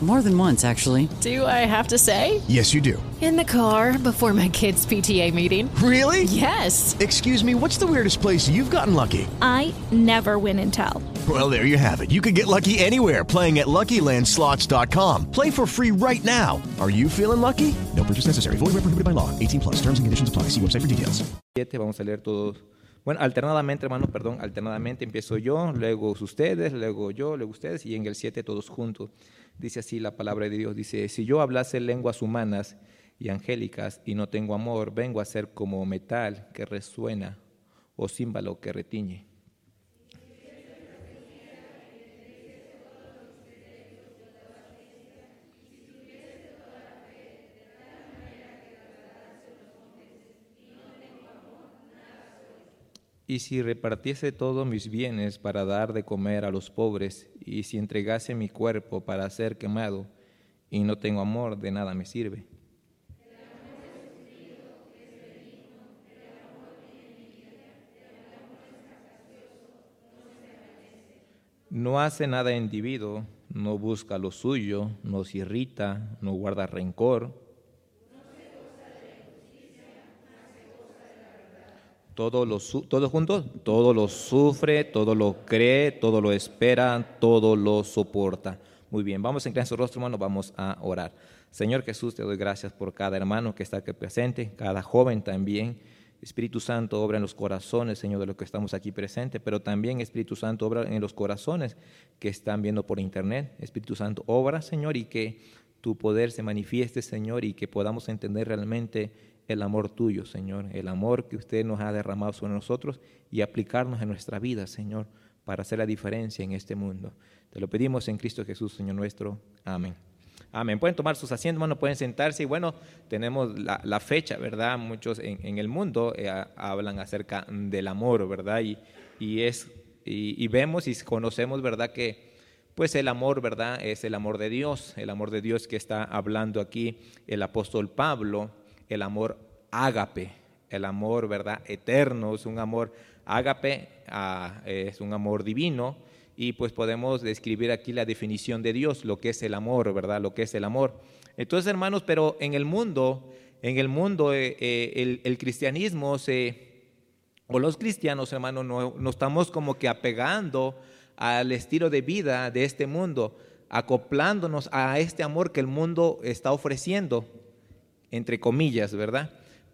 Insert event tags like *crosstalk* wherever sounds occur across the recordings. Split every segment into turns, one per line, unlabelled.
More than once, actually.
Do I have to say?
Yes, you do.
In the car before my kids' PTA meeting.
Really?
Yes.
Excuse me, what's the weirdest place you've gotten lucky?
I never win and tell.
Well, there you have it. You can get lucky anywhere playing at LuckyLandSlots.com. Play for free right now. Are you feeling lucky? No purchase necessary. Void where prohibited by law. 18 plus. Terms and conditions apply. See website for details.
Vamos a leer todos. Bueno, alternadamente, hermano, perdón, alternadamente empiezo yo, luego ustedes, luego yo, luego ustedes, y en el 7 todos juntos. Dice así la palabra de Dios, dice, si yo hablase lenguas humanas y angélicas y no tengo amor, vengo a ser como metal que resuena o címbalo que retiñe. Y si repartiese todos mis bienes para dar de comer a los pobres, y si entregase mi cuerpo para ser quemado, y no tengo amor, de nada me sirve. No hace nada individuo, no busca lo suyo, no se irrita, no guarda rencor Todo lo, todo todo lo sufre, todo lo cree, todo lo espera, todo lo soporta. Muy bien, vamos a inclinar su rostro, hermano, vamos a orar. Señor Jesús, te doy gracias por cada hermano que está aquí presente, cada joven también. Espíritu Santo, obra en los corazones, Señor, de los que estamos aquí presentes, pero también Espíritu Santo, obra en los corazones que están viendo por internet. Espíritu Santo, obra, Señor, y que tu poder se manifieste, Señor, y que podamos entender realmente el amor tuyo, Señor, el amor que usted nos ha derramado sobre nosotros y aplicarnos en nuestra vida, Señor, para hacer la diferencia en este mundo. Te lo pedimos en Cristo Jesús, Señor nuestro. Amén. Amén. Pueden tomar sus asientos, hermano, pueden sentarse. Y bueno, tenemos la, fecha, ¿verdad? Muchos en, el mundo eh, hablan acerca del amor, ¿verdad? Y, y es, y, y, vemos y conocemos, ¿verdad? Que pues el amor, ¿verdad? Es el amor de Dios, el amor de Dios que está hablando aquí el apóstol Pablo el amor ágape, el amor, ¿verdad? Eterno, es un amor ágape, ah, es un amor divino, y pues podemos describir aquí la definición de Dios, lo que es el amor, ¿verdad? Lo que es el amor. Entonces, hermanos, pero en el mundo, en el mundo, eh, eh, el, cristianismo o los cristianos, hermanos, no, no estamos como que apegando al estilo de vida de este mundo, acoplándonos a este amor que el mundo está ofreciendo entre comillas, ¿verdad?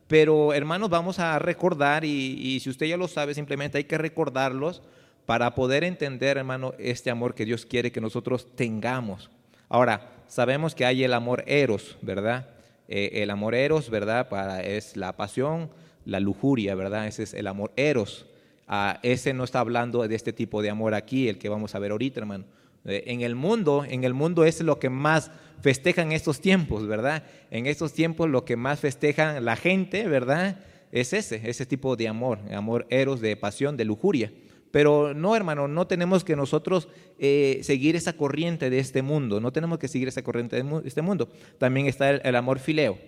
Pero hermanos, vamos a recordar, y, si usted ya lo sabe, simplemente hay que recordarlos para poder entender, hermano, este amor que Dios quiere que nosotros tengamos. Ahora, sabemos que hay el amor eros, ¿verdad? Eh, el amor eros, ¿verdad? Para, es la pasión, la lujuria, ¿verdad? Ese es el amor eros. Ah, ese no está hablando de este tipo de amor aquí, el que vamos a ver ahorita, hermano. Eh, en el mundo, en el mundo es lo que más festejan estos tiempos, ¿verdad? En estos tiempos lo que más festejan la gente, ¿verdad? Es ese, ese tipo de amor, amor eros, de pasión, de lujuria. Pero no, hermano, no tenemos que nosotros eh, seguir esa corriente de este mundo, no tenemos que seguir esa corriente de este mundo. También está el, amor fileo.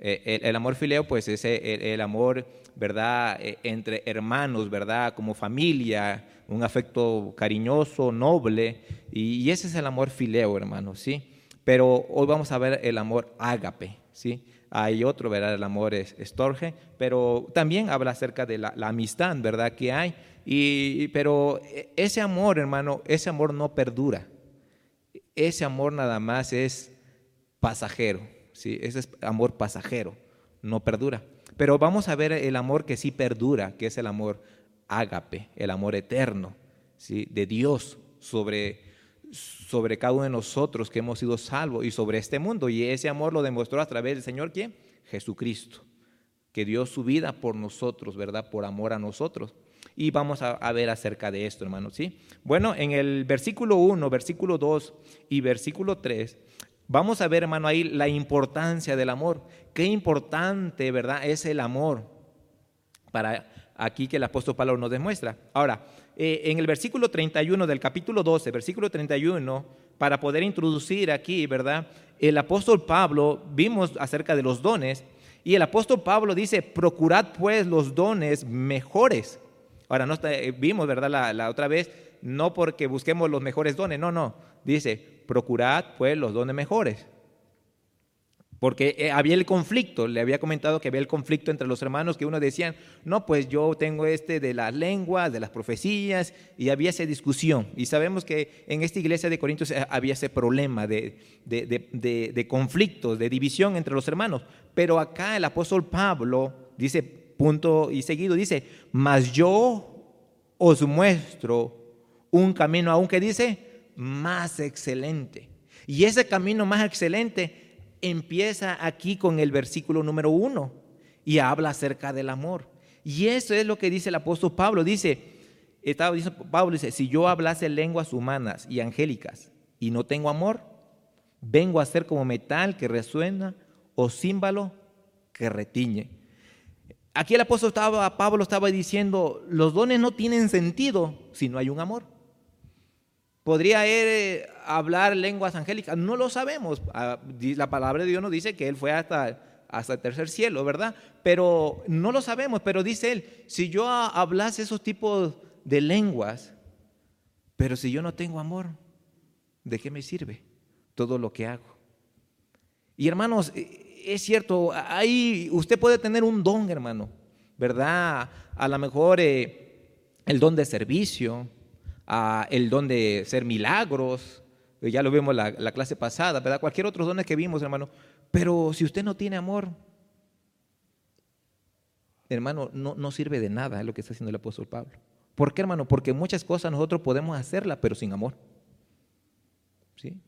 Eh, el, amor fileo, pues es el, amor, ¿verdad?, entre hermanos, ¿verdad?, como familia, un afecto cariñoso, noble, y, ese es el amor fileo, hermano, ¿sí? Pero hoy vamos a ver el amor ágape, ¿sí? Hay otro, ¿verdad? El amor es estorge, pero también habla acerca de la, amistad, ¿verdad? Que hay, y, pero ese amor, hermano, ese amor no perdura. Ese amor nada más es pasajero, ¿sí? Ese es amor pasajero, no perdura. Pero vamos a ver el amor que sí perdura, que es el amor ágape, el amor eterno ¿sí? de Dios sobre, sobre cada uno de nosotros que hemos sido salvos y sobre este mundo. Y ese amor lo demostró a través del Señor, ¿quién? Jesucristo. que dio su vida por nosotros, ¿verdad? Por amor a nosotros. Y vamos a, ver acerca de esto, hermanos, ¿sí? Bueno, en el versículo 1, versículo 2 y versículo 3, vamos a ver, hermano, ahí la importancia del amor. Qué importante, ¿verdad? Es el amor para aquí que el apóstol Pablo nos demuestra. Ahora, eh, en el versículo 31 del capítulo 12, versículo 31, para poder introducir aquí, ¿verdad? El apóstol Pablo, vimos acerca de los dones, y el apóstol Pablo dice, procurad pues los dones mejores. Ahora, no eh, vimos, ¿verdad? La, la otra vez, no porque busquemos los mejores dones, no, no. Dice, procurad pues los dones mejores. Porque eh, había el conflicto, le había comentado que había el conflicto entre los hermanos, que uno decían, no, pues yo tengo este de las lenguas, de las profecías, y había esa discusión. Y sabemos que en esta iglesia de Corintios eh, había ese problema de, de, de, de conflictos, de división entre los hermanos. Pero acá el apóstol Pablo dice, punto y seguido, dice, mas yo os muestro un camino aún que dice, más excelente. Y ese camino más excelente empieza aquí con el versículo número uno y habla acerca del amor. Y eso es lo que dice el apóstol Pablo. Dice, estaba diciendo, Pablo dice, si yo hablase lenguas humanas y angélicas y no tengo amor, vengo a ser como metal que resuena o címbalo que retiñe. Aquí el apóstol estaba, Pablo estaba diciendo, los dones no tienen sentido si no hay un amor. ¿Podría él eh, hablar lenguas angélicas? No lo sabemos. Ah, la palabra de Dios nos dice que él fue hasta, hasta el tercer cielo, ¿verdad? Pero no lo sabemos, pero dice él, si yo hablase esos tipos de lenguas, pero si yo no tengo amor, ¿de qué me sirve todo lo que hago? Y hermanos, eh, es cierto, ahí usted puede tener un don, hermano, ¿verdad? A lo mejor eh, el don de servicio, el don de ser milagros, ya lo vimos la, la clase pasada, ¿verdad? Cualquier otro don que vimos, hermano. Pero si usted no tiene amor, hermano, no, no sirve de nada lo que está haciendo el apóstol Pablo. ¿Por qué, hermano? Porque muchas cosas nosotros podemos hacerlas, pero sin amor. ¿Sí?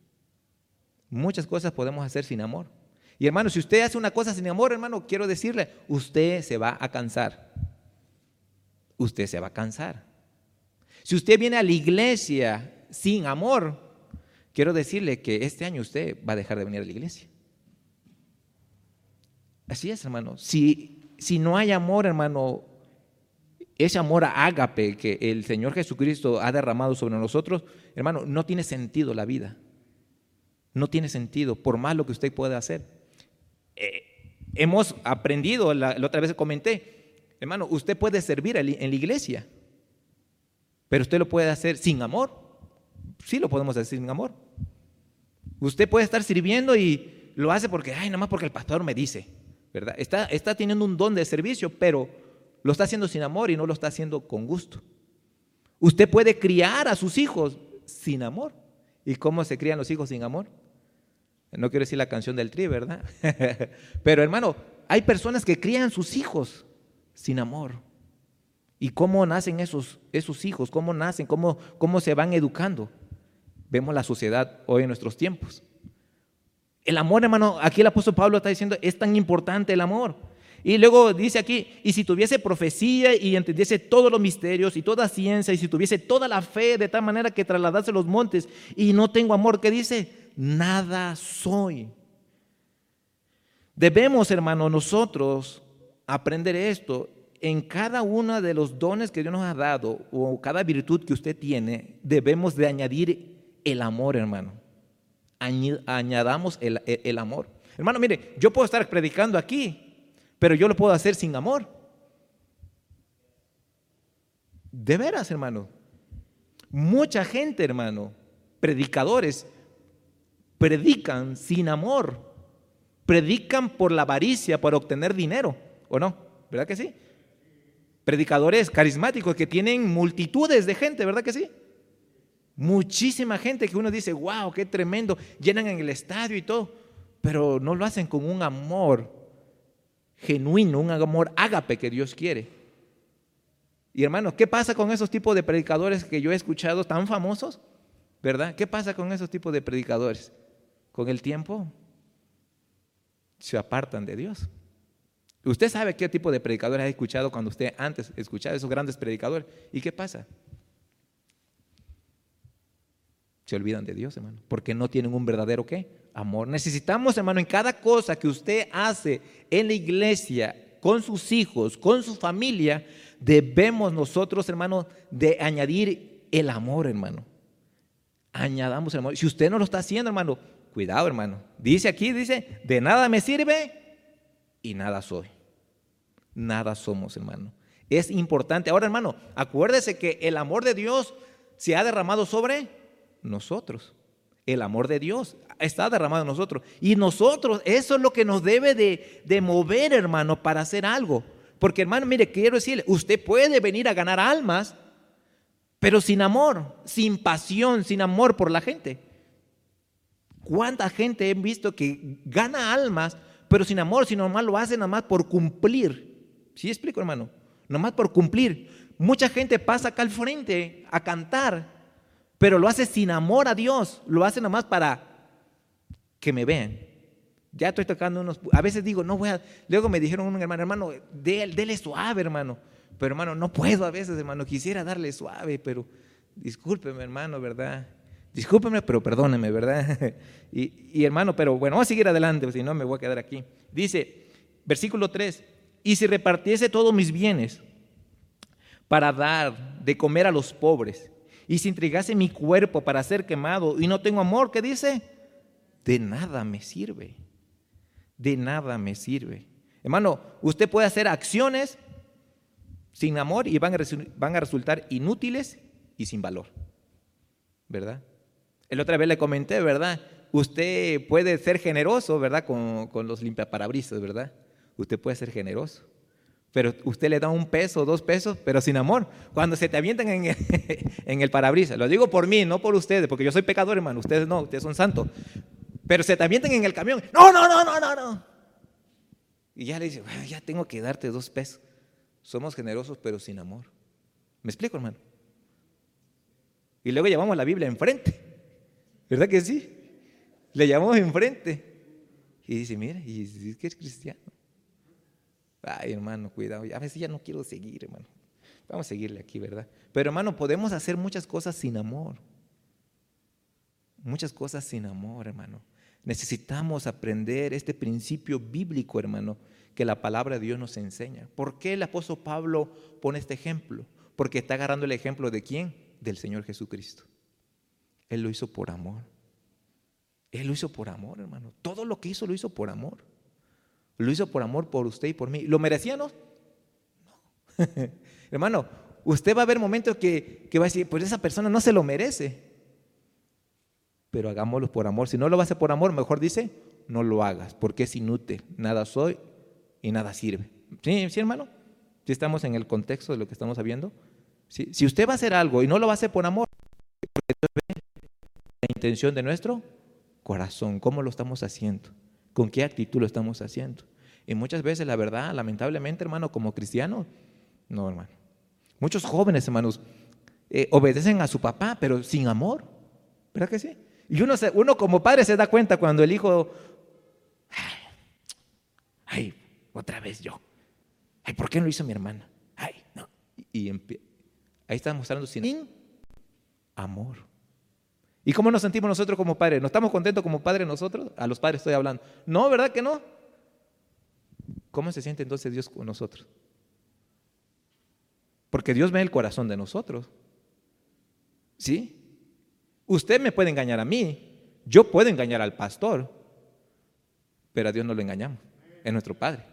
Muchas cosas podemos hacer sin amor. Y hermano, si usted hace una cosa sin amor, hermano, quiero decirle, usted se va a cansar. Usted se va a cansar. Si usted viene a la iglesia sin amor, quiero decirle que este año usted va a dejar de venir a la iglesia. Así es, hermano. Si, si no hay amor, hermano, ese amor a ágape que el Señor Jesucristo ha derramado sobre nosotros, hermano, no tiene sentido la vida. No tiene sentido, por más lo que usted pueda hacer. Eh, hemos aprendido, la, la, otra vez comenté, hermano, usted puede servir en la iglesia. Pero usted lo puede hacer sin amor. Sí lo podemos hacer sin amor. Usted puede estar sirviendo y lo hace porque, ay, nada más porque el pastor me dice, ¿verdad? Está, está teniendo un don de servicio, pero lo está haciendo sin amor y no lo está haciendo con gusto. Usted puede criar a sus hijos sin amor. ¿Y cómo se crían los hijos sin amor? No quiero decir la canción del tri, ¿verdad? *laughs* pero hermano, hay personas que crían sus hijos sin amor. ¿Y cómo nacen esos, esos hijos? ¿Cómo nacen? ¿Cómo, ¿Cómo se van educando? Vemos la sociedad hoy en nuestros tiempos. El amor, hermano, aquí el apóstol Pablo está diciendo, es tan importante el amor. Y luego dice aquí, y si tuviese profecía y entendiese todos los misterios y toda ciencia, y si tuviese toda la fe de tal manera que trasladase los montes y no tengo amor, ¿qué dice? Nada soy. Debemos, hermano, nosotros aprender esto en cada uno de los dones que Dios nos ha dado o cada virtud que usted tiene, debemos de añadir el amor, hermano. Añadamos el, amor. Hermano, mire, yo puedo estar predicando aquí, pero yo lo puedo hacer sin amor. De veras, hermano. Mucha gente, hermano, predicadores, predican sin amor. Predican por la avaricia, por obtener dinero, ¿o no? ¿Verdad que sí? Predicadores carismáticos que tienen multitudes de gente, ¿verdad que sí? Muchísima gente que uno dice, wow, qué tremendo, llenan en el estadio y todo, pero no lo hacen con un amor genuino, un amor ágape que Dios quiere. Y hermanos, ¿qué pasa con esos tipos de predicadores que yo he escuchado tan famosos? ¿Verdad? ¿Qué pasa con esos tipos de predicadores? Con el tiempo se apartan de Dios. Usted sabe qué tipo de predicadores ha escuchado cuando usted antes escuchaba esos grandes predicadores. ¿Y qué pasa? Se olvidan de Dios, hermano, porque no tienen un verdadero qué? Amor. Necesitamos, hermano, en cada cosa que usted hace en la iglesia, con sus hijos, con su familia, debemos nosotros, hermano, de añadir el amor, hermano. Añadamos el amor. Si usted no lo está haciendo, hermano, cuidado, hermano. Dice aquí, dice, de nada me sirve y nada soy. Nada somos, hermano. Es importante. Ahora, hermano, acuérdese que el amor de Dios se ha derramado sobre nosotros. El amor de Dios está derramado en nosotros. Y nosotros, eso es lo que nos debe de, de mover, hermano, para hacer algo. Porque, hermano, mire, quiero decirle, usted puede venir a ganar almas, pero sin amor, sin pasión, sin amor por la gente. ¿Cuánta gente he visto que gana almas, pero sin amor, sin amor lo hace nada más por cumplir. ¿Sí explico, hermano? Nada más por cumplir. Mucha gente pasa acá al frente a cantar, pero lo hace sin amor a Dios. Lo hace nada más para que me vean. Ya estoy tocando unos... A veces digo, no voy a... Luego me dijeron un hermano, hermano, dele suave, hermano. Pero hermano, no puedo a veces, hermano. Quisiera darle suave, pero discúlpeme, hermano, ¿verdad? Discúlpeme, pero perdóneme, ¿verdad? *laughs* y, hermano, pero bueno, vamos a seguir adelante, si no me voy a quedar aquí. Dice, versículo 3, y si repartiese todos mis bienes para dar de comer a los pobres, y si entregase mi cuerpo para ser quemado y no tengo amor, ¿qué dice? De nada me sirve. De nada me sirve. Hermano, usted puede hacer acciones sin amor y van a, resultar inútiles y sin valor. ¿Verdad? El otra vez le comenté, ¿verdad? Usted puede ser generoso, ¿verdad? Con, con los limpiaparabrisas, ¿verdad? Usted puede ser generoso. Pero usted le da un peso, dos pesos, pero sin amor. Cuando se te avientan en el, *laughs* en parabrisas, lo digo por mí, no por ustedes, porque yo soy pecador, hermano. Ustedes no, ustedes son santos. Pero se te avientan en el camión. No, no, no, no, no, no. Y ya le dice, ya tengo que darte dos pesos. Somos generosos, pero sin amor. ¿Me explico, hermano? Y luego llevamos la Biblia enfrente. ¿Verdad que sí? Le llamamos enfrente. Y dice, mira, y es que es cristiano. Ay, hermano, cuidado. A veces ya no quiero seguir, hermano. Vamos a seguirle aquí, ¿verdad? Pero, hermano, podemos hacer muchas cosas sin amor. Muchas cosas sin amor, hermano. Necesitamos aprender este principio bíblico, hermano, que la palabra de Dios nos enseña. ¿Por qué el apóstol Pablo pone este ejemplo? Porque está agarrando el ejemplo de quién? Del Señor Jesucristo. Él lo hizo por amor. Él lo hizo por amor, hermano. Todo lo que hizo lo hizo por amor. Lo hizo por amor por usted y por mí. ¿Lo merecía, no? No. *laughs* hermano, usted va a ver momentos que, que va a decir, pues esa persona no se lo merece. Pero hagámoslo por amor. Si no lo hacer por amor, mejor dice, no lo hagas, porque es inútil. Nada soy y nada sirve. ¿Sí, sí hermano? Si estamos en el contexto de lo que estamos viendo. Si usted va a hacer algo y no lo va a hacer por amor, la intención de nuestro corazón, cómo lo estamos haciendo, con qué actitud lo estamos haciendo. Y muchas veces, la verdad, lamentablemente, hermano, como cristiano, no, hermano. Muchos jóvenes, hermanos, eh, obedecen a su papá, pero sin amor. ¿Verdad que sí? Y uno, uno como padre se da cuenta cuando el hijo, ay, otra vez yo. Ay, ¿por qué no lo hizo mi hermana? Ay, no. Y, ahí está mostrando sin amor. ¿Y cómo nos sentimos nosotros como padres? ¿No estamos contentos como padres nosotros? A los padres estoy hablando. No, ¿verdad que no? ¿Cómo se siente entonces Dios con nosotros? Porque Dios ve el corazón de nosotros. ¿Sí? Usted me puede engañar a mí, yo puedo engañar al pastor, pero a Dios no lo engañamos, es nuestro Padre.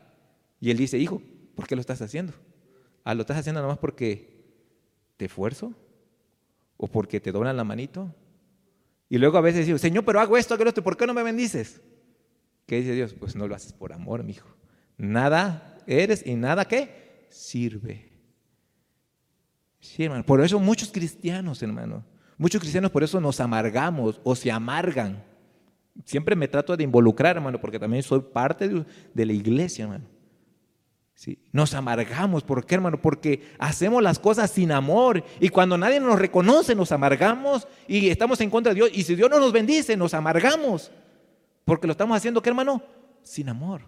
Y Él dice, hijo, ¿por qué lo estás haciendo? Ah, ¿Lo estás haciendo nomás porque te esfuerzo? ¿O porque te doblan la manito? Y luego a veces digo, Señor, pero hago esto, hago esto, ¿por qué no me bendices? ¿Qué dice Dios? Pues no lo haces por amor, mi hijo. Nada eres y nada que sirve. Sí, hermano. Por eso muchos cristianos, hermano, muchos cristianos por eso nos amargamos o se amargan. Siempre me trato de involucrar, hermano, porque también soy parte de, de la iglesia, hermano. Nos amargamos. ¿Por qué, hermano? Porque hacemos las cosas sin amor. Y cuando nadie nos reconoce, nos amargamos y estamos en contra de Dios. Y si Dios no nos bendice, nos amargamos. Porque lo estamos haciendo, ¿qué, hermano? Sin amor.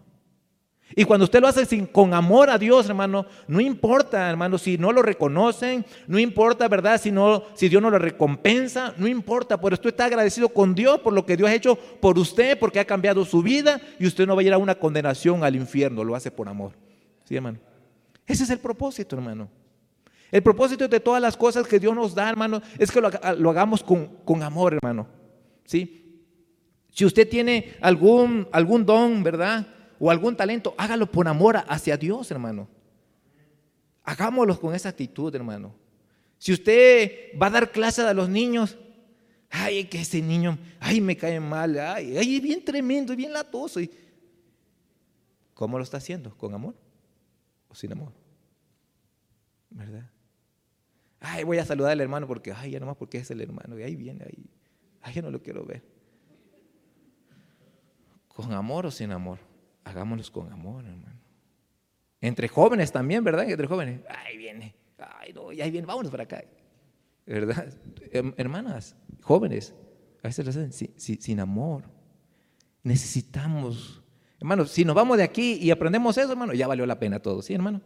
Y cuando usted lo hace con amor a Dios, hermano, no importa, hermano, si no lo reconocen, no importa, ¿verdad? Si, no, si Dios no lo recompensa, no importa, pero usted está agradecido con Dios por lo que Dios ha hecho por usted, porque ha cambiado su vida y usted no va a ir a una condenación al infierno, lo hace por amor. ¿Sí, hermano? Ese es el propósito, hermano. El propósito de todas las cosas que Dios nos da, hermano, es que lo, hagamos con, con amor, hermano. ¿Sí? Si usted tiene algún, algún don, ¿verdad? O algún talento, hágalo por amor hacia Dios, hermano. Hagámoslo con esa actitud, hermano. Si usted va a dar clase a los niños, ay, que ese niño, ay, me cae mal, ay, ay, es bien tremendo, bien latoso. ¿Cómo lo está haciendo? ¿Con amor sin amor? ¿Verdad? Ay, voy a saludar al hermano porque, ay, ya nomás porque es el hermano, y ahí viene, ahí, ay, yo no lo quiero ver con amor o sin amor. Hagámoslos con amor, hermano. Entre jóvenes también, ¿verdad? Entre jóvenes. Ahí viene. Ay, no, ahí viene, vámonos para acá. ¿Verdad? Hermanas, jóvenes, a veces lo hacen sin, amor. Necesitamos, hermano, si nos vamos de aquí y aprendemos eso, hermano, ya valió la pena todo, ¿sí, hermano?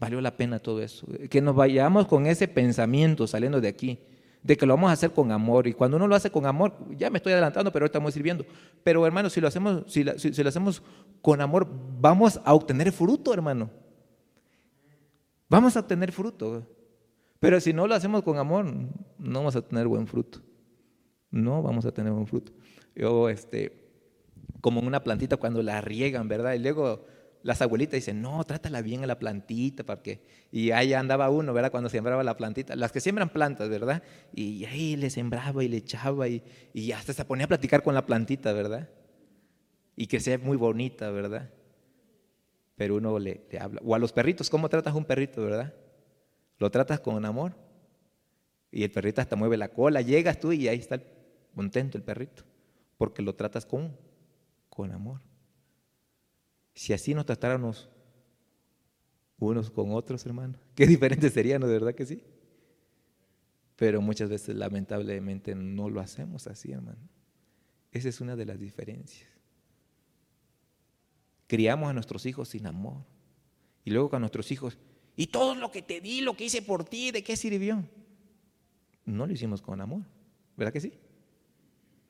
Valió la pena todo eso. Que nos vayamos con ese pensamiento saliendo de aquí de que lo vamos a hacer con amor. Y cuando uno lo hace con amor, ya me estoy adelantando, pero ahorita estamos sirviendo. Pero hermano, si lo hacemos, si, lo hacemos con amor, vamos a obtener fruto, hermano. Vamos a obtener fruto. Pero si no lo hacemos con amor, no vamos a tener buen fruto. No vamos a tener buen fruto. Yo, este, como en una plantita cuando la riegan, ¿verdad? Y luego las abuelitas dicen, no, trátala bien a la plantita, porque... Y ahí andaba uno, ¿verdad? Cuando sembraba la plantita, las que siembran plantas, ¿verdad? Y ahí le sembraba y le echaba y, y hasta se ponía a platicar con la plantita, ¿verdad? Y que sea muy bonita, ¿verdad? Pero uno le, le habla. O a los perritos, ¿cómo tratas a un perrito, verdad? Lo tratas con amor. Y el perrito hasta mueve la cola, llegas tú y ahí está contento el perrito, porque lo tratas con, con amor. Si así nos tratáramos unos con otros, hermano, *laughs* qué diferente sería, ¿no? ¿De verdad que sí? Pero muchas veces, lamentablemente, no lo hacemos así, hermano. Esa es una de las diferencias. Criamos a nuestros hijos sin amor. Y luego con nuestros hijos, y todo lo que te di, lo que hice por ti, ¿de qué sirvió? No lo hicimos con amor, ¿verdad que sí?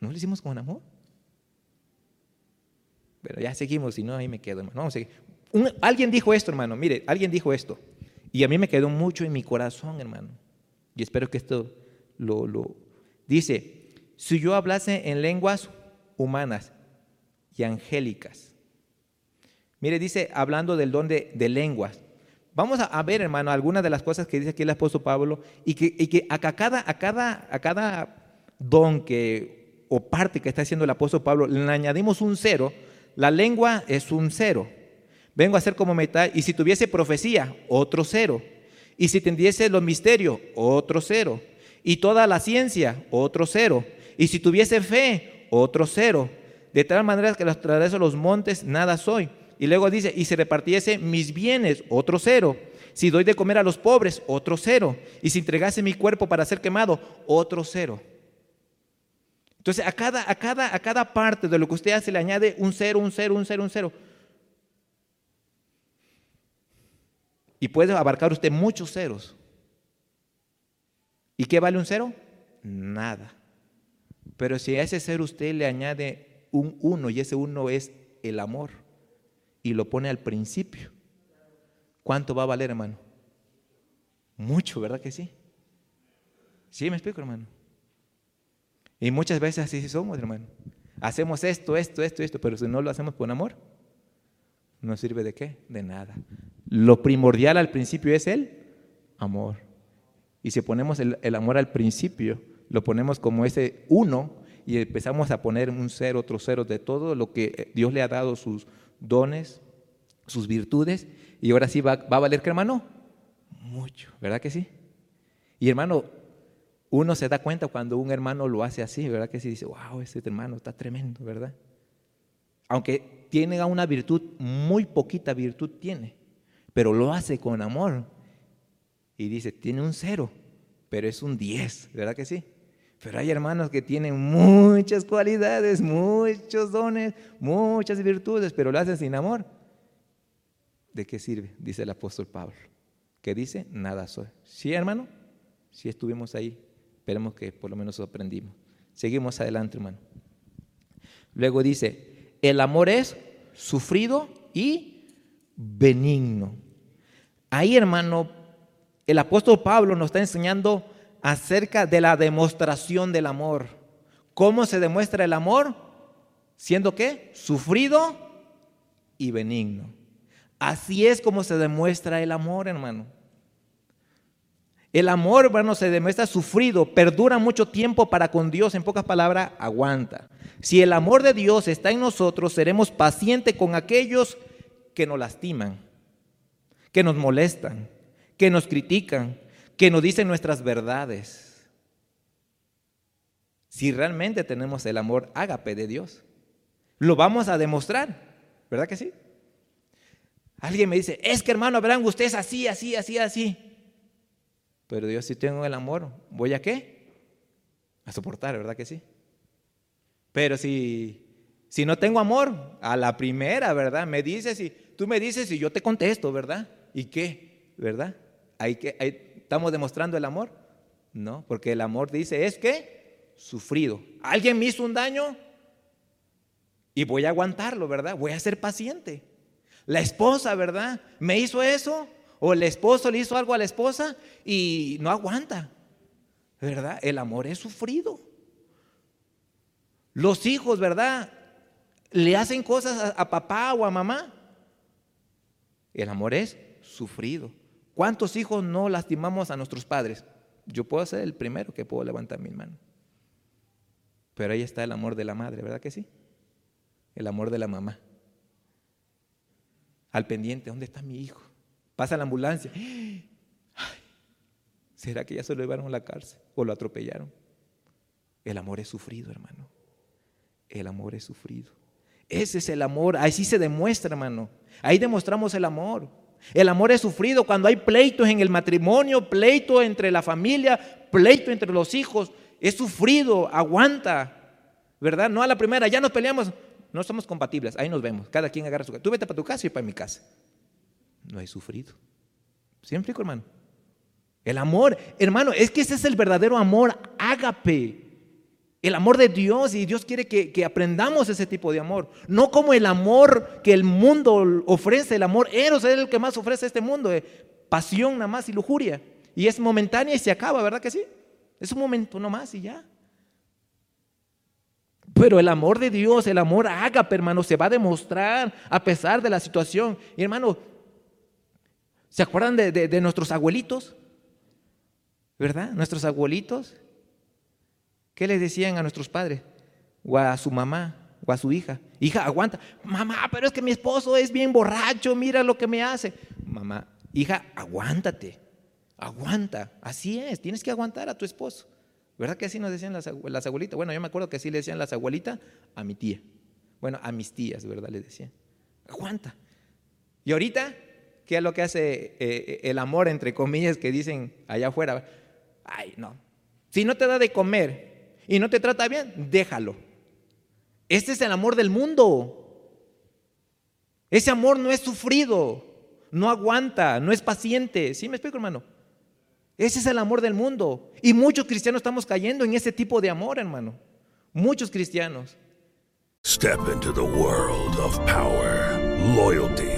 No lo hicimos con amor. Pero ya seguimos, si no, ahí me quedo, hermano. Vamos a seguir. alguien dijo esto, hermano. Mire, alguien dijo esto. Y a mí me quedó mucho en mi corazón, hermano. Y espero que esto lo, lo... Dice, si yo hablase en lenguas humanas y angélicas. Mire, dice, hablando del don de, lenguas. Vamos a, ver, hermano, algunas de las cosas que dice aquí el apóstol Pablo y que, y que a, cada, a, cada, a cada don que, o parte que está haciendo el apóstol Pablo le añadimos un cero la lengua es un cero. Vengo a ser como metal. Y si tuviese profecía, otro cero. Y si tendiese los misterios, otro cero. Y toda la ciencia, otro cero. Y si tuviese fe, otro cero. De tal manera que los tradeso los montes, nada soy. Y luego dice, y si repartiese mis bienes, otro cero. Si doy de comer a los pobres, otro cero. Y si entregase mi cuerpo para ser quemado, otro cero. Entonces, a cada, a, cada, a cada parte de lo que usted hace le añade un cero, un cero, un cero, un cero. Y puede abarcar usted muchos ceros. ¿Y qué vale un cero? Nada. Pero si a ese cero usted le añade un uno y ese uno es el amor y lo pone al principio, ¿cuánto va a valer, hermano? Mucho, ¿verdad que sí? ¿Sí me explico, hermano? Y muchas veces así somos, hermano. Hacemos esto, esto, esto, esto, pero si no lo hacemos con amor, no sirve de qué? De nada. Lo primordial al principio es el amor. Y si ponemos el, amor al principio, lo ponemos como ese uno y empezamos a poner un cero, otro cero de todo lo que Dios le ha dado, sus dones, sus virtudes, y ahora sí va, va a valer que hermano, mucho, ¿verdad que sí? Y hermano, uno se da cuenta cuando un hermano lo hace así, ¿verdad? Que se dice, wow, ese hermano está tremendo, ¿verdad? Aunque tiene una virtud, muy poquita virtud tiene, pero lo hace con amor. Y dice, tiene un cero, pero es un diez, ¿verdad que sí? Pero hay hermanos que tienen muchas cualidades, muchos dones, muchas virtudes, pero lo hacen sin amor. ¿de qué sirve? Dice el apóstol Pablo. ¿Qué dice? Nada soy. ¿Sí, hermano? Sí estuvimos ahí. Esperemos que por lo menos aprendimos. Seguimos adelante, hermano. Luego dice, el amor es sufrido y benigno. Ahí, hermano, el apóstol Pablo nos está enseñando acerca de la demostración del amor. ¿Cómo se demuestra el amor? Siendo qué? Sufrido y benigno. Así es como se demuestra el amor, hermano. El amor, hermano, se demuestra sufrido, perdura mucho tiempo para con Dios, en pocas palabras, aguanta. Si el amor de Dios está en nosotros, seremos pacientes con aquellos que nos lastiman, que nos molestan, que nos critican, que nos dicen nuestras verdades. Si realmente tenemos el amor ágape de Dios, lo vamos a demostrar, ¿verdad que sí? Alguien me dice, es que hermano Abraham, usted es así, así, así, así. Pero Dios, si tengo el amor, ¿voy a qué? A soportar, ¿verdad que sí? Pero si, si no tengo amor, a la primera, ¿verdad? Me dices y tú me dices y yo te contesto, ¿verdad? ¿Y qué? ¿Verdad? Ahí, que, ¿Estamos demostrando el amor? No, porque el amor dice es que sufrido. Alguien me hizo un daño y voy a aguantarlo, ¿verdad? Voy a ser paciente. La esposa, ¿verdad? Me hizo eso o el esposo le hizo algo a la esposa y no aguanta, ¿verdad? El amor es sufrido. Los hijos, ¿verdad? Le hacen cosas a, papá o a mamá. El amor es sufrido. ¿Cuántos hijos no lastimamos a nuestros padres? Yo puedo ser el primero que puedo levantar mi mano. Pero ahí está el amor de la madre, ¿verdad que sí? El amor de la mamá. Al pendiente, ¿dónde está mi hijo? Pasa la ambulancia. ¿Será que ya se lo llevaron a la cárcel o lo atropellaron? El amor es sufrido, hermano. El amor es sufrido. Ese es el amor. Así se demuestra, hermano. Ahí demostramos el amor. El amor es sufrido cuando hay pleitos en el matrimonio, pleito entre la familia, pleito entre los hijos. Es sufrido, aguanta, ¿verdad? No a la primera, ya nos peleamos, no somos compatibles, ahí nos vemos, cada quien agarra su casa. Tú vete para tu casa y para mi casa no hay sufrido. ¿Sí me explico, hermano? El amor, hermano, es que ese es el verdadero amor, ágape. El amor de Dios y Dios quiere que, aprendamos ese tipo de amor. No como el amor que el mundo ofrece, el amor eros es el que más ofrece este mundo, de pasión nada más y lujuria. Y es momentánea y se acaba, ¿verdad que sí? Es un momento nomás y ya. Pero el amor de Dios, el amor ágape, hermano, se va a demostrar a pesar de la situación. Y hermano, ¿Se acuerdan de, nuestros abuelitos? ¿Verdad? Nuestros abuelitos. ¿Qué les decían a nuestros padres? O a su mamá, o a su hija. Hija, aguanta. Mamá, pero es que mi esposo es bien borracho, mira lo que me hace. Mamá, hija, aguántate. Aguanta. Así es, tienes que aguantar a tu esposo. ¿Verdad que así nos decían las, las abuelitas? Bueno, yo me acuerdo que así le decían las abuelitas a mi tía. Bueno, a mis tías, ¿verdad? Le decían. Aguanta. Y ahorita ¿Qué es lo que hace eh, el amor, entre comillas, que dicen allá afuera? Ay, no. Si no te da de comer y no te trata bien, déjalo. Este es el amor del mundo. Ese amor no es sufrido, no aguanta, no es paciente. ¿Sí me explico, hermano? Ese es el amor del mundo. Y muchos cristianos estamos cayendo en ese tipo de amor, hermano. Muchos cristianos.
Step into the world of power, loyalty.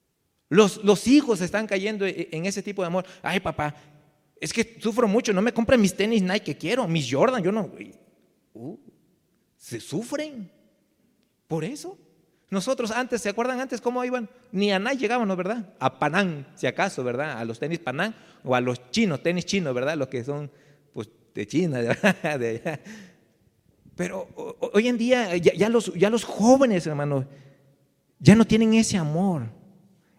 Los, los hijos están cayendo e, en ese tipo de amor. Ay, papá, es que sufro mucho, no me compran mis tenis Nike que quiero, mis Jordan, yo no. Uh, se sufren por eso. Nosotros antes, ¿se acuerdan antes cómo iban? Ni a Nike llegábamos, ¿verdad? A Panán, si acaso, ¿verdad? A los tenis Panán o a los chinos, tenis chinos, ¿verdad? Los que son, pues, de China, *laughs* de, Pero hoy en día ya, los, ya los jóvenes, hermanos, ya no tienen ese amor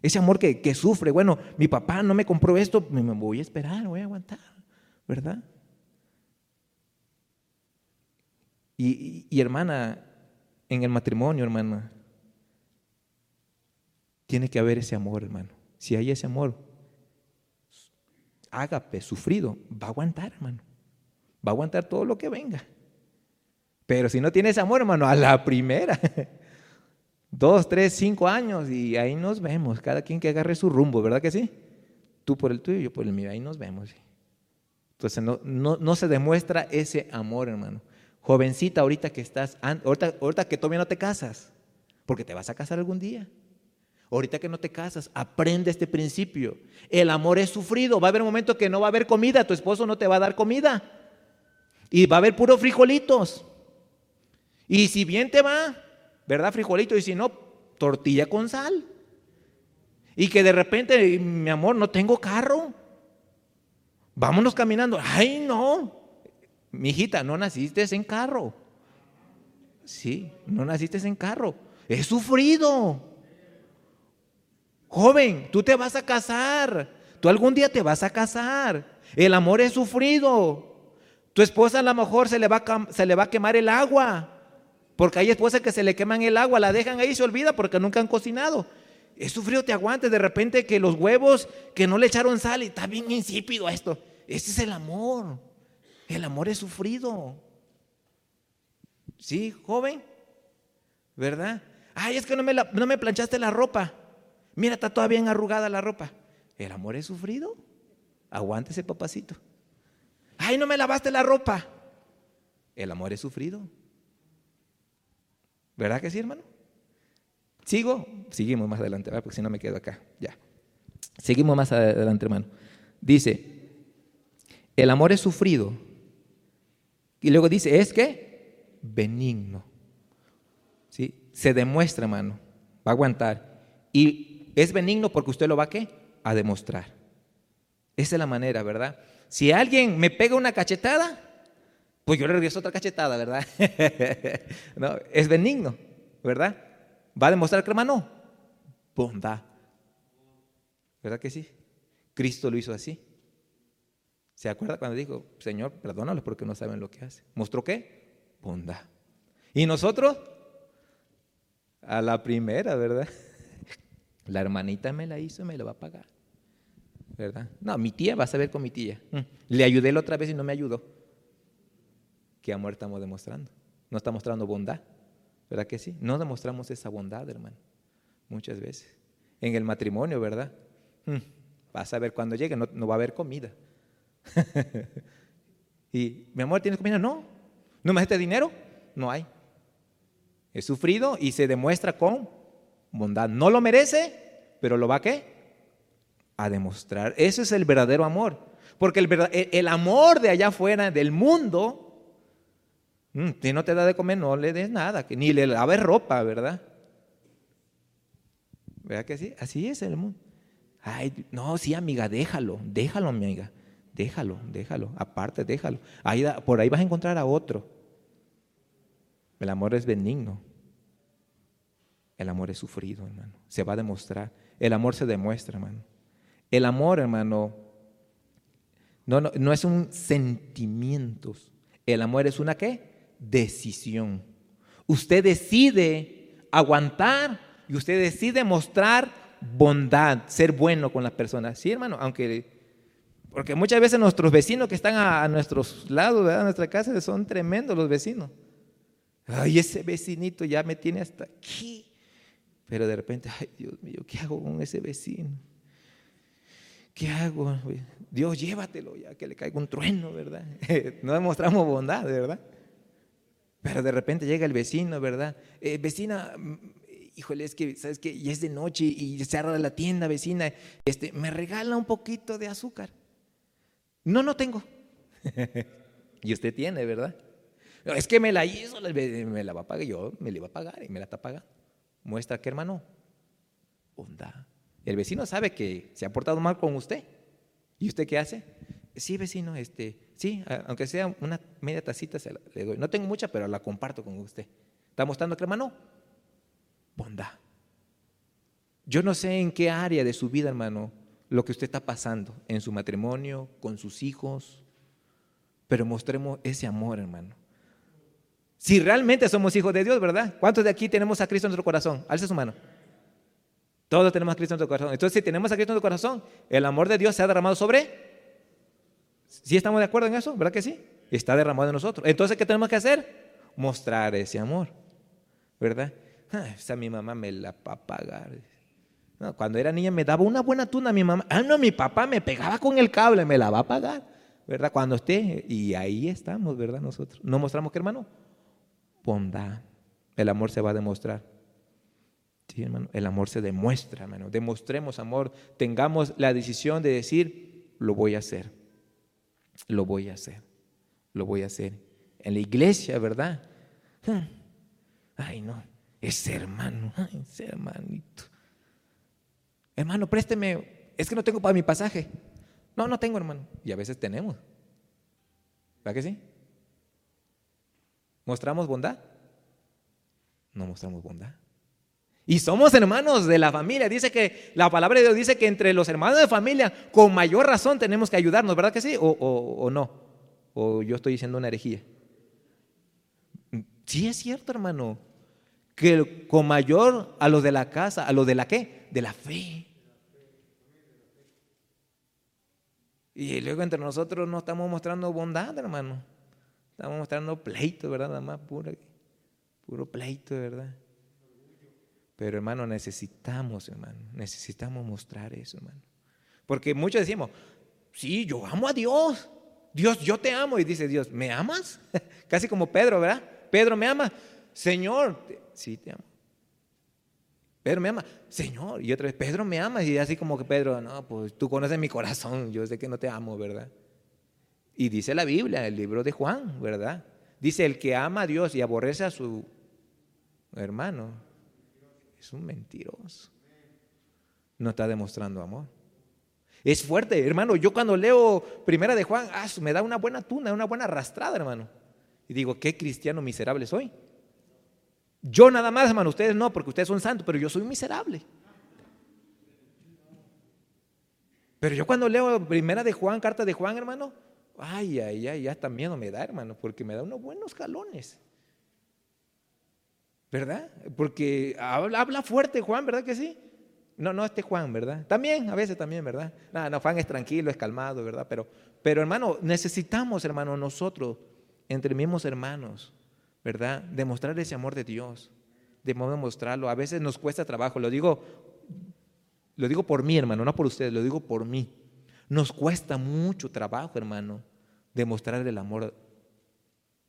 Ese amor que, que sufre, bueno, mi papá no me compró esto, me voy a esperar, voy a aguantar, ¿verdad? Y, y- y, hermana, en el matrimonio, hermana, tiene que haber ese amor, hermano. Si hay ese amor, ágape, sufrido, va a aguantar, hermano. Va a aguantar todo lo que venga. Pero si no tiene ese amor, hermano, a la primera. *laughs* Dos, tres, cinco años y ahí nos vemos. Cada quien que agarre su rumbo, ¿verdad que sí? Tú por el tuyo, yo por el mío. Ahí nos vemos. Entonces no, no, no se demuestra ese amor, hermano. Jovencita, ahorita que estás, ahorita, ahorita que todavía no te casas, porque te vas a casar algún día. Ahorita que no te casas, aprende este principio. El amor es sufrido. Va a haber un momento que no va a haber comida, tu esposo no te va a dar comida. Y va a haber puros frijolitos. Y si bien te va, ¿verdad? Frijolito. Y si no, tortilla con sal. Y que de repente, mi amor, no tengo carro. Vámonos caminando. Ay, no. Mi hijita, no naciste en carro. Sí, no naciste en carro. He sufrido. Joven, tú te vas a casar. Tú algún día te vas a casar. El amor es sufrido. Tu esposa a lo mejor se le va a, se le va a quemar el agua. Porque hay esposas que se le queman el agua, la dejan ahí y se olvida porque nunca han cocinado. Es sufrido, te aguantes. De repente que los huevos que no le echaron sal y está bien insípido esto. Ese es el amor. El amor es sufrido. Sí, joven. ¿Verdad? Ay, es que no me, la- no me planchaste la ropa. Mira, está toda bien arrugada la ropa. ¿El amor es sufrido? Aguántese, papacito. Ay, no me lavaste la ropa. El amor es sufrido. ¿Verdad que sí, hermano? ¿Sigo? Seguimos más adelante, ¿verdad? porque si no me quedo acá. Ya. Seguimos más adelante, hermano. Dice, el amor es sufrido. Y luego dice, ¿es qué? Benigno. ¿Sí? Se demuestra, hermano. Va a aguantar. Y es benigno porque usted lo va a qué? A demostrar. Esa es la manera, ¿verdad? Si alguien me pega una cachetada, pues yo le regreso otra cachetada, ¿verdad? *laughs* no, es benigno, ¿verdad? Va a demostrar que hermano, bondad. ¿Verdad que sí? Cristo lo hizo así. ¿Se acuerda cuando dijo, Señor, perdónalos porque no saben lo que hacen? ¿Mostró qué? Bondad. Y nosotros, a la primera, ¿verdad? *laughs* La hermanita me la hizo y me la va a pagar. ¿Verdad? No, mi tía, vas a ver con mi tía. Mm. Le ayudé la otra vez y no me ayudó. ¿Qué amor estamos demostrando? No está mostrando bondad. ¿Verdad que sí? No demostramos esa bondad, hermano. Muchas veces. En el matrimonio, ¿verdad? Mm. Vas a ver cuando llegue, no, va a haber comida. *laughs* y, mi amor, ¿tienes comida? No. ¿No me diste dinero? No hay. Es sufrido y se demuestra con bondad. No lo merece, pero lo va a qué? A demostrar. Ese es el verdadero amor. Porque el, el- amor de allá afuera, del mundo, si no te da de comer, no le des nada, ni le laves ropa, ¿verdad? ¿Verdad que sí? Así es el mundo. Ay, no, sí, amiga, déjalo, déjalo, amiga. Déjalo, déjalo, aparte, déjalo. Ahí por ahí vas a encontrar a otro. El amor es benigno. El amor es sufrido, hermano. Se va a demostrar. El amor se demuestra, hermano. El amor, hermano, no, no, no es un sentimiento. El amor es una qué? Decisión. Usted decide aguantar y usted decide mostrar bondad, ser bueno con las personas. Sí, hermano, aunque porque muchas veces nuestros vecinos que están a, nuestros lados, ¿verdad? a nuestra casa, son tremendos los vecinos. Ay, ese vecinito ya me tiene hasta aquí. Pero de repente, ay, Dios mío, ¿qué hago con ese vecino? ¿Qué hago? Dios, llévatelo ya, que le caiga un trueno, ¿verdad? *laughs* No demostramos bondad, ¿verdad? Pero de repente llega el vecino, ¿verdad? Eh, vecina, mm, híjole, es que, ¿sabes qué? Ya es de noche y se cerra la tienda, vecina. Este, ¿Me regala un poquito de azúcar? No, no tengo. *laughs* y usted tiene, ¿verdad? Es que me la hizo, me la va a pagar yo, me la iba a pagar y me la está pagando. Muestra que, hermano, bondad. El vecino sabe que se ha portado mal con usted. ¿Y usted qué hace? Sí, vecino, este, sí, aunque sea una media tacita se le doy. No tengo mucha, pero la comparto con usted. ¿Está mostrando que, hermano? Bondad. Yo no sé en qué área de su vida, hermano, lo que usted está pasando, en su matrimonio, con sus hijos, pero mostremos ese amor, hermano. Si realmente somos hijos de Dios, ¿verdad? ¿Cuántos de aquí tenemos a Cristo en nuestro corazón? Alce su mano. Todos tenemos a Cristo en nuestro corazón. Entonces, si tenemos a Cristo en nuestro corazón, el amor de Dios se ha derramado sobre. ¿Sí estamos de acuerdo en eso? ¿Verdad que sí? Está derramado en nosotros. Entonces, ¿qué tenemos que hacer? Mostrar ese amor. ¿Verdad? Ah, esa mi mamá me la va a pagar. cuando era niña me daba una buena tuna mi mamá. Ah, no, mi papá me pegaba con el cable, me la va a pagar. ¿Verdad? Cuando esté. Y ahí estamos, ¿verdad? Nosotros. ¿No mostramos qué, hermano? Bondad. El amor se va a demostrar. Sí, hermano. El amor se demuestra, hermano. Demostremos amor. Tengamos la decisión de decir, lo voy a hacer. Lo voy a hacer. Lo voy a hacer. En la iglesia, ¿verdad? Hmm. Ay, no ese hermano, ese hermanito. Hermano, présteme, es que no tengo para mi pasaje. No, no tengo, hermano. Y a veces tenemos. ¿Verdad que sí? ¿Mostramos bondad? No mostramos bondad. Y somos hermanos de la familia. Dice que la palabra de Dios dice que entre los hermanos de familia, con mayor razón tenemos que ayudarnos, ¿verdad que sí? ¿O, o no? ¿O yo estoy diciendo una herejía? Sí es cierto, hermano que con mayor a los de la casa, a los de la qué? De la fe. Y luego entre nosotros no estamos mostrando bondad, hermano. Estamos mostrando pleito, ¿verdad? Nada más puro, puro pleito, ¿verdad? Pero hermano, necesitamos, hermano, necesitamos mostrar eso, hermano. Porque muchos decimos, sí, yo amo a Dios. Dios, yo te amo. Y dice Dios, ¿me amas? *laughs* Casi como Pedro, ¿verdad? Pedro me ama. Señor, sí te amo. Pedro me ama, Señor. Y otra vez, Pedro me ama. Y así como que Pedro, no, pues tú conoces mi corazón, yo sé que no te amo, ¿verdad? Y dice la Biblia, el libro de Juan, ¿verdad? Dice, el que ama a Dios y aborrece a su hermano, es un mentiroso. No está demostrando amor. Es fuerte, hermano. Yo cuando leo Primera de Juan, ah, me da una buena tuna, una buena arrastrada, hermano. Y digo, qué cristiano miserable soy. Yo nada más, hermano, ustedes no, porque ustedes son santos, pero yo soy miserable. Pero yo cuando leo primera de Juan, carta de Juan, hermano, ay, ay, ay, ya hasta miedo me da, hermano, porque me da unos buenos jalones. ¿Verdad? Porque habla, fuerte Juan, ¿verdad que sí? No, no este Juan, ¿verdad? También, a veces también, ¿verdad? No, no, Juan es tranquilo, es calmado, ¿verdad? Pero, pero hermano, necesitamos, hermano, nosotros, entre mismos hermanos, ¿verdad? Demostrar ese amor de Dios, de demostrarlo. A veces nos cuesta trabajo, lo digo, lo digo por mí, hermano, no por ustedes, lo digo por mí. Nos cuesta mucho trabajo, hermano, demostrar el amor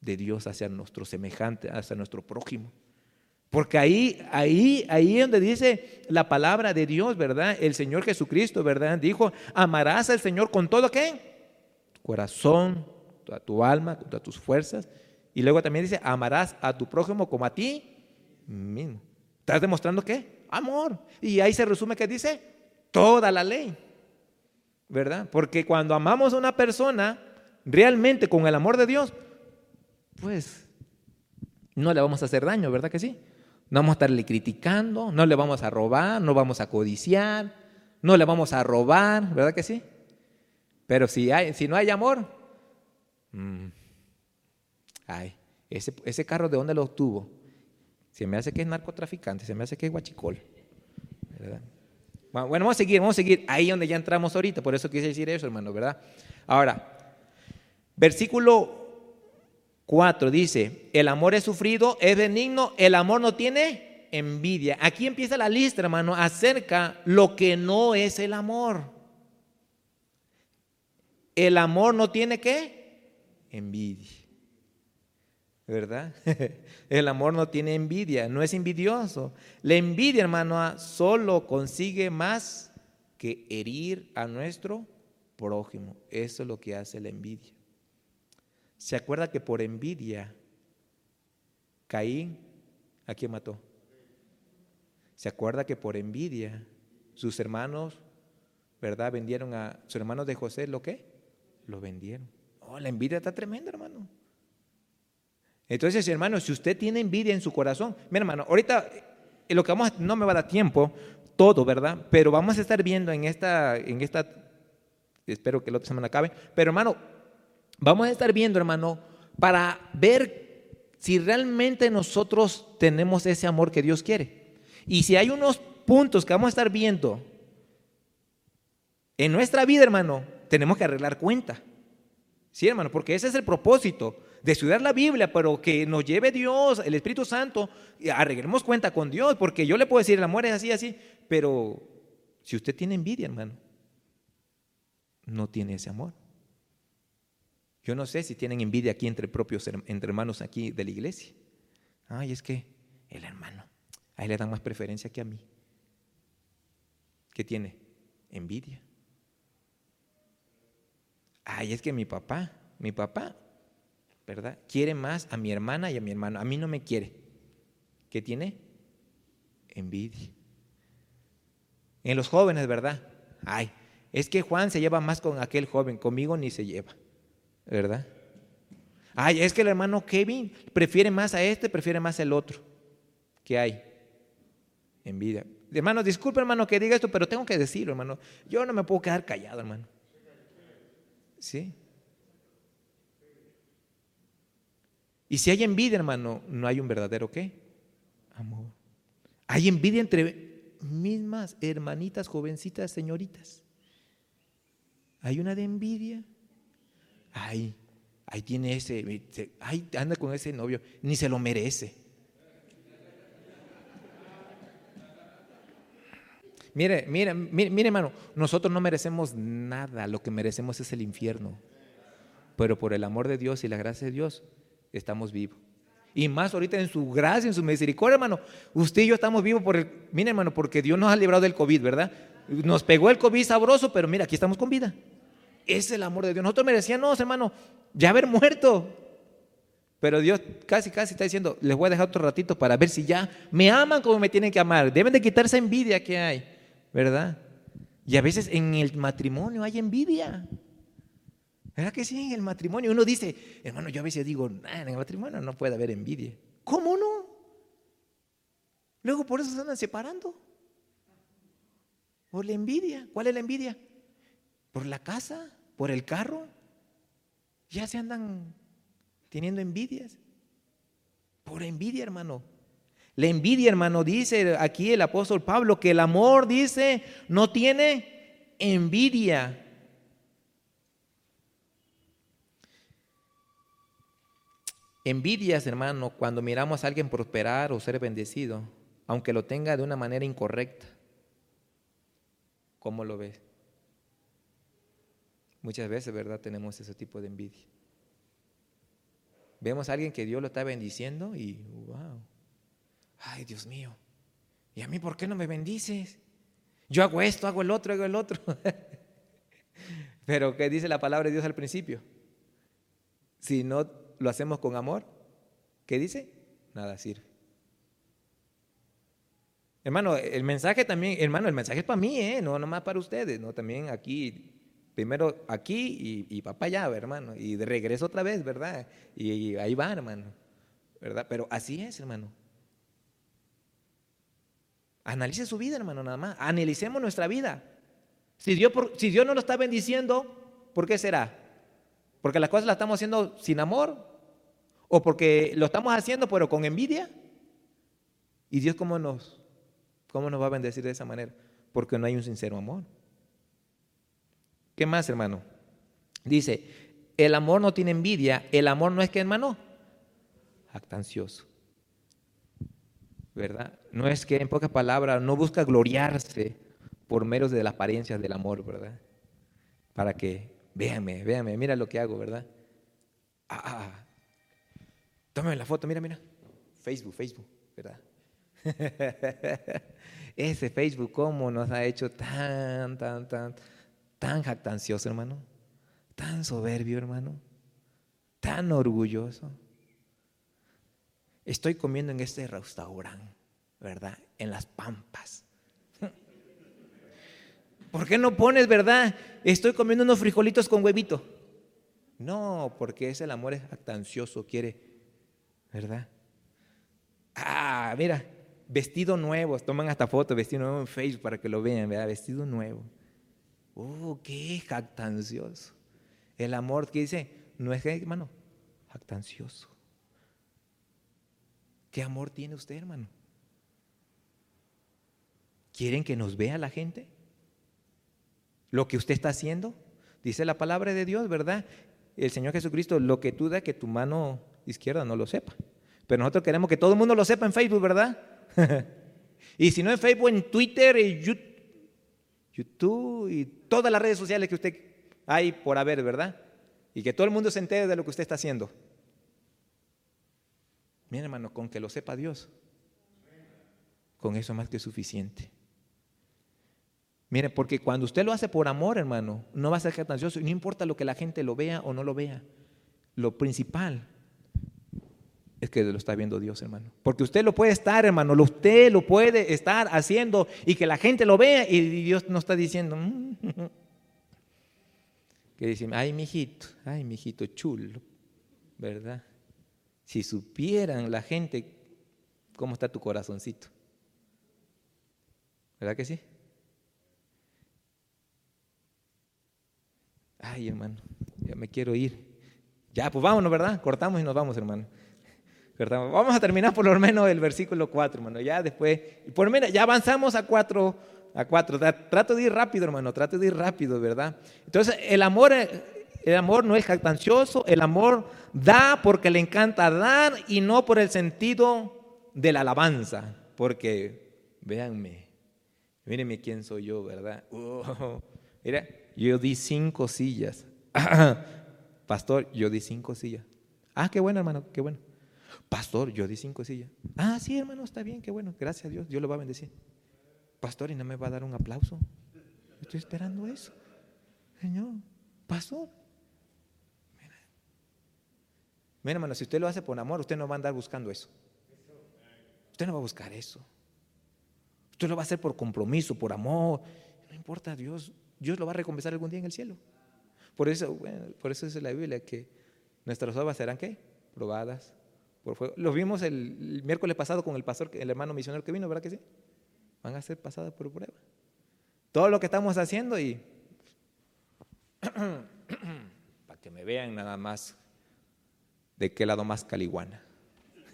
de Dios hacia nuestro semejante, hacia nuestro prójimo. Porque ahí, ahí, ahí donde dice la palabra de Dios, ¿verdad? El Señor Jesucristo, ¿verdad? Dijo, amarás al Señor con todo qué? Corazón, toda tu alma, todas tus fuerzas y luego también dice, amarás a tu prójimo como a ti mismo. ¿Estás demostrando qué? Amor. Y ahí se resume que dice toda la ley. ¿Verdad? Porque cuando amamos a una persona realmente con el amor de Dios, pues no le vamos a hacer daño, ¿verdad que sí? No vamos a estarle criticando, no le vamos a robar, no vamos a codiciar, no le vamos a robar, ¿verdad que sí? Pero si, no hay amor, mmm, Ay, ese, ese carro de dónde lo obtuvo. Se me hace que es narcotraficante, se me hace que es guachicol. Bueno, vamos a seguir, vamos a seguir ahí donde ya entramos ahorita, por eso quise decir eso, hermano, ¿verdad? Ahora, versículo 4 dice, el amor es sufrido, es benigno, el amor no tiene envidia. Aquí empieza la lista, hermano, acerca lo que no es el amor. El amor no tiene qué? Envidia. ¿verdad? *laughs* El amor no tiene envidia, no es envidioso. La envidia, hermano, solo consigue más que herir a nuestro prójimo. Eso es lo que hace la envidia. ¿Se acuerda que por envidia Caín a quién mató? ¿Se acuerda que por envidia sus hermanos, ¿verdad? Vendieron a sus hermanos de José, ¿lo qué? Lo vendieron. Oh, la envidia está tremenda, hermano. Entonces, hermano, si usted tiene envidia en su corazón, mi hermano, ahorita eh, lo que vamos no me va a dar tiempo, todo, ¿verdad? Pero vamos a estar viendo en esta, en esta, espero que la otra semana acabe, pero hermano, vamos a estar viendo, hermano, para ver si realmente nosotros tenemos ese amor que Dios quiere. Y si hay unos puntos que vamos a estar viendo en nuestra vida, hermano, tenemos que arreglar cuenta. Sí, hermano, porque ese es el propósito de estudiar la Biblia, pero que nos lleve Dios, el Espíritu Santo, y arreglemos cuenta con Dios, porque yo le puedo decir, el amor es así, así, pero si usted tiene envidia, hermano, no tiene ese amor. Yo no sé si tienen envidia aquí entre propios, entre hermanos aquí de la iglesia. Ay, es que el hermano, a él le dan más preferencia que a mí. ¿Qué tiene? Envidia. Ay, es que mi papá, mi papá, ¿verdad? Quiere más a mi hermana y a mi hermano. A mí no me quiere. ¿Qué tiene? Envidia. En los jóvenes, ¿verdad? Ay, es que Juan se lleva más con aquel joven, conmigo ni se lleva, ¿verdad? Ay, es que el hermano Kevin prefiere más a este, prefiere más el otro. ¿Qué hay? Envidia. Hermano, disculpe, hermano, que diga esto, pero tengo que decirlo, hermano. Yo no me puedo quedar callado, hermano. ¿Sí? Y si hay envidia, hermano, no hay un verdadero qué? Amor. Hay envidia entre mismas hermanitas, jovencitas, señoritas. Hay una de envidia. Ay, ahí tiene ese, ay, anda con ese novio, ni se lo merece. Mire, mire, mire, hermano, nosotros no merecemos nada, lo que merecemos es el infierno. Pero por el amor de Dios y la gracia de Dios, estamos vivos. Y más ahorita en su gracia, en su misericordia, hermano. Usted y yo estamos vivos por el, mire, hermano, porque Dios nos ha librado del COVID, ¿verdad? Nos pegó el COVID sabroso, pero mira, aquí estamos con vida. Es el amor de Dios. Nosotros merecíamos, hermano, ya haber muerto. Pero Dios casi, casi está diciendo, les voy a dejar otro ratito para ver si ya me aman como me tienen que amar. Deben de quitarse envidia que hay. ¿verdad? Y a veces en el matrimonio hay envidia. ¿Verdad que sí? En el matrimonio uno dice, hermano, yo a veces digo, en el matrimonio no puede haber envidia. ¿Cómo no? Luego por eso se andan separando. Por la envidia. ¿Cuál es la envidia? Por la casa, por el carro. Ya se andan teniendo envidias. Por envidia, hermano. La envidia, hermano, dice aquí el apóstol Pablo, que el amor, dice, no tiene envidia. Envidias, hermano, cuando miramos a alguien prosperar o ser bendecido, aunque lo tenga de una manera incorrecta. ¿Cómo lo ves? Muchas veces, ¿verdad? Tenemos ese tipo de envidia. Vemos a alguien que Dios lo está bendiciendo y, wow, ay Dios mío, ¿y a mí por qué no me bendices? Yo hago esto, hago el otro, hago el otro. *laughs* Pero ¿qué dice la palabra de Dios al principio? Si no lo hacemos con amor, ¿qué dice? Nada sirve. Hermano, el mensaje también, hermano, el mensaje es para mí, ¿eh? no nomás para ustedes, no también aquí, primero aquí y, y papá allá, hermano, y de regreso otra vez, ¿verdad? y ahí va, hermano, ¿verdad? Pero así es, hermano. Analice su vida, hermano, nada más. Analicemos nuestra vida. Si Dios, si Dios no lo está bendiciendo, ¿por qué será? ¿Porque las cosas las estamos haciendo sin amor? ¿O porque lo estamos haciendo pero con envidia? ¿Y Dios cómo nos, cómo nos va a bendecir de esa manera? Porque no hay un sincero amor. ¿Qué más, hermano? Dice, el amor no tiene envidia, el amor no es que, hermano, actancioso. ¿verdad? No es que en pocas palabras no busca gloriarse por meros de las apariencias del amor, ¿verdad? Para que, véanme, véanme, mira lo que hago, ¿verdad? Ah, ah, ah. tómame la foto, mira, mira. Facebook, Facebook, ¿verdad? *laughs* Ese Facebook, ¿cómo nos ha hecho tan, tan, tan, tan jactancioso, hermano? Tan soberbio, hermano. Tan orgulloso estoy comiendo en este restaurante, ¿verdad? En las pampas. *laughs* ¿Por qué no pones, verdad? Estoy comiendo unos frijolitos con huevito. No, porque es el amor es actancioso, quiere, ¿verdad? Ah, mira, vestido nuevo, toman hasta fotos, vestido nuevo en Facebook para que lo vean, ¿verdad? Vestido nuevo. Oh, qué jactancioso. El amor que dice, no es que, hermano, jactancioso. ¿Qué amor tiene usted, hermano? ¿Quieren que nos vea la gente? Lo que usted está haciendo. Dice la palabra de Dios, ¿verdad? El Señor Jesucristo, lo que tú da, que tu mano izquierda no lo sepa. Pero nosotros queremos que todo el mundo lo sepa en Facebook, ¿verdad? *laughs* y si no en Facebook, en Twitter, y YouTube y todas las redes sociales que usted hay por haber, ¿verdad? Y que todo el mundo se entere de lo que usted está haciendo. Mira, hermano, con que lo sepa Dios, con eso más que suficiente. Mire, porque cuando usted lo hace por amor, hermano, no va a ser jactancioso. No importa lo que la gente lo vea o no lo vea. Lo principal es que lo está viendo Dios, hermano. Porque usted lo puede estar, hermano. Usted lo puede estar haciendo y que la gente lo vea y Dios no está diciendo. Mm". que dice, ay, mijito, ay, mijito chulo, ¿verdad? Si supieran la gente cómo está tu corazoncito. ¿Verdad que sí? Ay, hermano, ya me quiero ir. Ya, pues vámonos, ¿verdad? Cortamos y nos vamos, hermano. Vamos a terminar por lo menos el versículo 4, hermano. Ya después, por menos, ya avanzamos a 4, a 4. Trato de ir rápido, hermano, trato de ir rápido, ¿verdad? Entonces, el amor, el amor no es jactancioso, el amor da porque le encanta dar y no por el sentido de la alabanza. Porque, véanme, mírenme quién soy yo, ¿verdad? Uh, *laughs* mira, yo di cinco sillas. *clears throat* Pastor, yo di cinco sillas. Ah, qué bueno, hermano, qué bueno. Pastor, yo di cinco sillas. Ah, sí, hermano, está bien, qué bueno. Gracias a Dios, Dios lo va a bendecir. Pastor, ¿y no me va a dar un aplauso? Estoy esperando eso. Señor, pastor. Mira. Mira, hermano, si usted lo hace por amor, usted no va a andar buscando eso. Usted no va a buscar eso. Usted lo va a hacer por compromiso, por amor. No importa, Dios Dios lo va a recompensar algún día en el cielo. Por eso, por eso dice la Biblia que nuestras obras serán qué? Probadas por fuego. Lo vimos el, miércoles pasado con el pastor, el hermano misionero que vino, ¿verdad que sí? Van a ser pasadas por prueba. Todo lo que estamos haciendo y *clears throat* para que me vean nada más de qué lado más caliguana.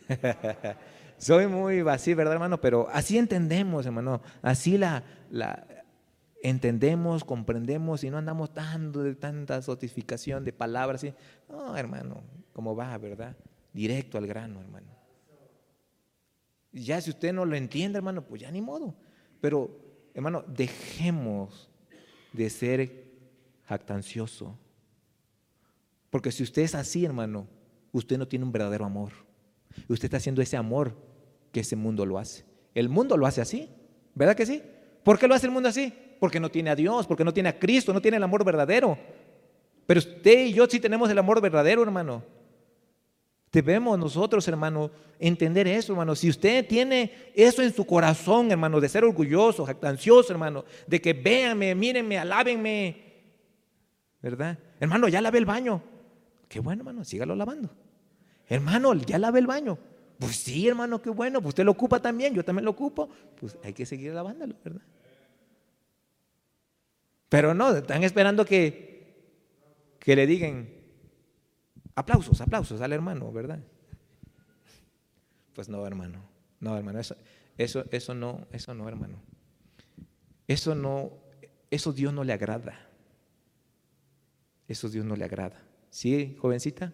*laughs* Soy muy vacío, ¿verdad, hermano? Pero así entendemos, hermano. Así la, entendemos, comprendemos y no andamos dando de tanta sotificación de palabras. ¿sí? No, hermano, ¿cómo va, verdad? Directo al grano, hermano. Ya si usted no lo entiende, hermano, pues ya ni modo. Pero, hermano, dejemos de ser jactancioso. Porque si usted es así, hermano, usted no tiene un verdadero amor. Usted está haciendo ese amor que ese mundo lo hace. El mundo lo hace así, ¿verdad que sí? ¿Por qué lo hace el mundo así? Porque no tiene a Dios, porque no tiene a Cristo, no tiene el amor verdadero. Pero usted y yo sí tenemos el amor verdadero, hermano. Debemos nosotros, hermano, entender eso, hermano. Si usted tiene eso en su corazón, hermano, de ser orgulloso, jactancioso, hermano, de que véanme, mírenme, alábenme, ¿verdad? Hermano, ya lavé el baño. Qué bueno, hermano, sígalo lavando. Hermano, ya lavé el baño. Pues sí, hermano, qué bueno. Pues usted lo ocupa también, yo también lo ocupo. Pues hay que seguir lavándolo, ¿verdad? Pero no, están esperando que, que le digan aplausos, aplausos al hermano, ¿verdad? Pues no, hermano. No, hermano, eso, eso, eso no, eso no, hermano. Eso no, eso Dios no le agrada. Eso Dios no le agrada. ¿Sí, jovencita?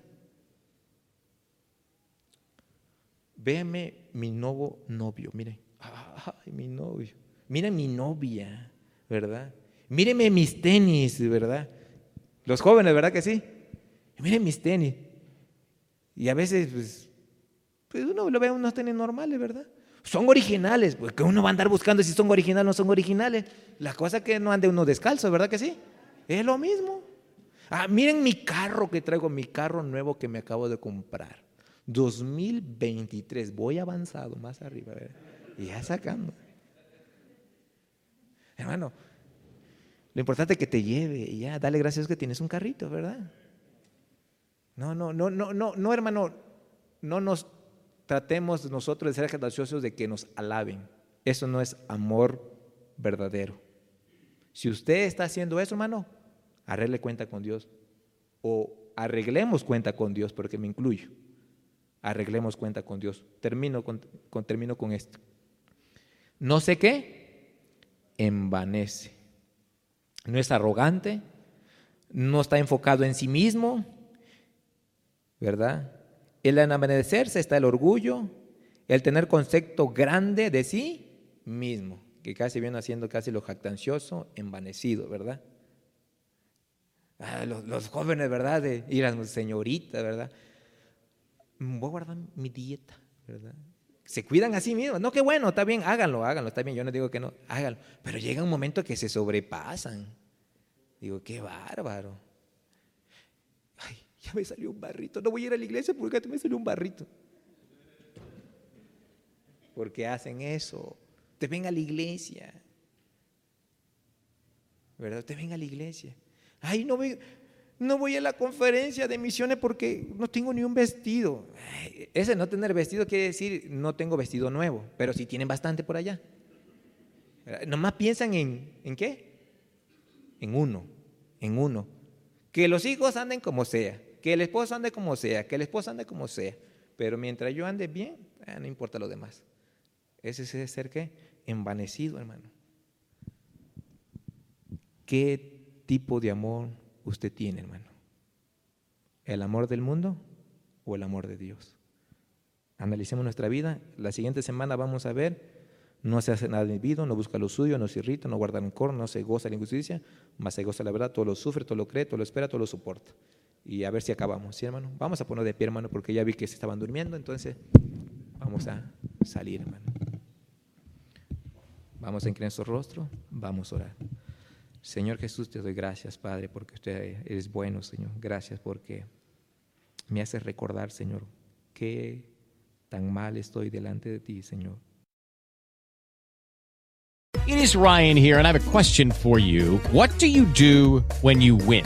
Véame mi nuevo novio, mire. Ay, mi novio. Mira mi novia, ¿verdad? Míreme mis tenis, ¿verdad? Los jóvenes, ¿verdad que sí? Miren mis tenis. Y a veces, pues, pues uno lo ve unos tenis normales, ¿verdad? Son originales, pues que uno va a andar buscando si son originales o no son originales. La cosa que no ande uno descalzo, ¿verdad que sí? Es lo mismo. Ah, miren mi carro que traigo, mi carro nuevo que me acabo de comprar. 2023, voy avanzado más arriba, ¿verdad? Y ya sacando. Hermano, lo importante es que te lleve y ya, dale gracias que tienes un carrito, ¿verdad? No, no, no, no, no, no, hermano, no nos tratemos nosotros de ser jactanciosos de que nos alaben. Eso no es amor verdadero. Si usted está haciendo eso, hermano, arregle cuenta con Dios. O arreglemos cuenta con Dios, porque me incluyo. Arreglemos cuenta con Dios. Termino con, termino con esto. No sé qué, envanece. No es arrogante, no está enfocado en sí mismo, ¿verdad? El envanecerse está el orgullo, el tener concepto grande de sí mismo, que casi viene haciendo casi lo jactancioso, envanecido, ¿verdad? Ah, los, jóvenes, ¿verdad? De, y las señoritas, ¿verdad? Voy a guardar mi dieta, ¿verdad? Se cuidan a sí mismos. No, qué bueno, está bien, háganlo, háganlo, está bien, yo no digo que no, háganlo. Pero llega un momento que se sobrepasan. Digo, qué bárbaro. Ya me salió un barrito. No voy a ir a la iglesia porque me salió un barrito. Porque hacen eso. Te ven a la iglesia. ¿Verdad? Te ven a la iglesia. Ay, no voy, no voy a la conferencia de misiones porque no tengo ni un vestido. ese no tener vestido quiere decir no tengo vestido nuevo, pero si tienen bastante por allá. Nomás piensan en, ¿en qué? En uno, en uno. Que los hijos anden como sea, que el esposo ande como sea, que el esposo ande como sea. Pero mientras yo ande bien, eh, no importa lo demás. Ese es ser qué? Envanecido, hermano. ¿Qué tipo de amor usted tiene, hermano? ¿El amor del mundo o el amor de Dios? Analicemos nuestra vida. La siguiente semana vamos a ver, no se hace nada inhibido, no busca lo suyo, no se irrita, no guarda rencor, no se goza la injusticia, más se goza la verdad, todo lo sufre, todo lo cree, todo lo espera, todo lo soporta. Y a ver si acabamos, ¿sí, hermano? Vamos a poner de pie, hermano, porque ya vi que se estaban durmiendo, entonces vamos a salir, hermano. Vamos a inclinar su rostro, vamos a orar. Señor Jesús, te doy gracias, Padre, porque usted es bueno, Señor. Gracias porque me hace recordar, Señor, que tan mal estoy delante de ti, Señor.
It is Ryan here, and I have a question for you. What do you do when you win?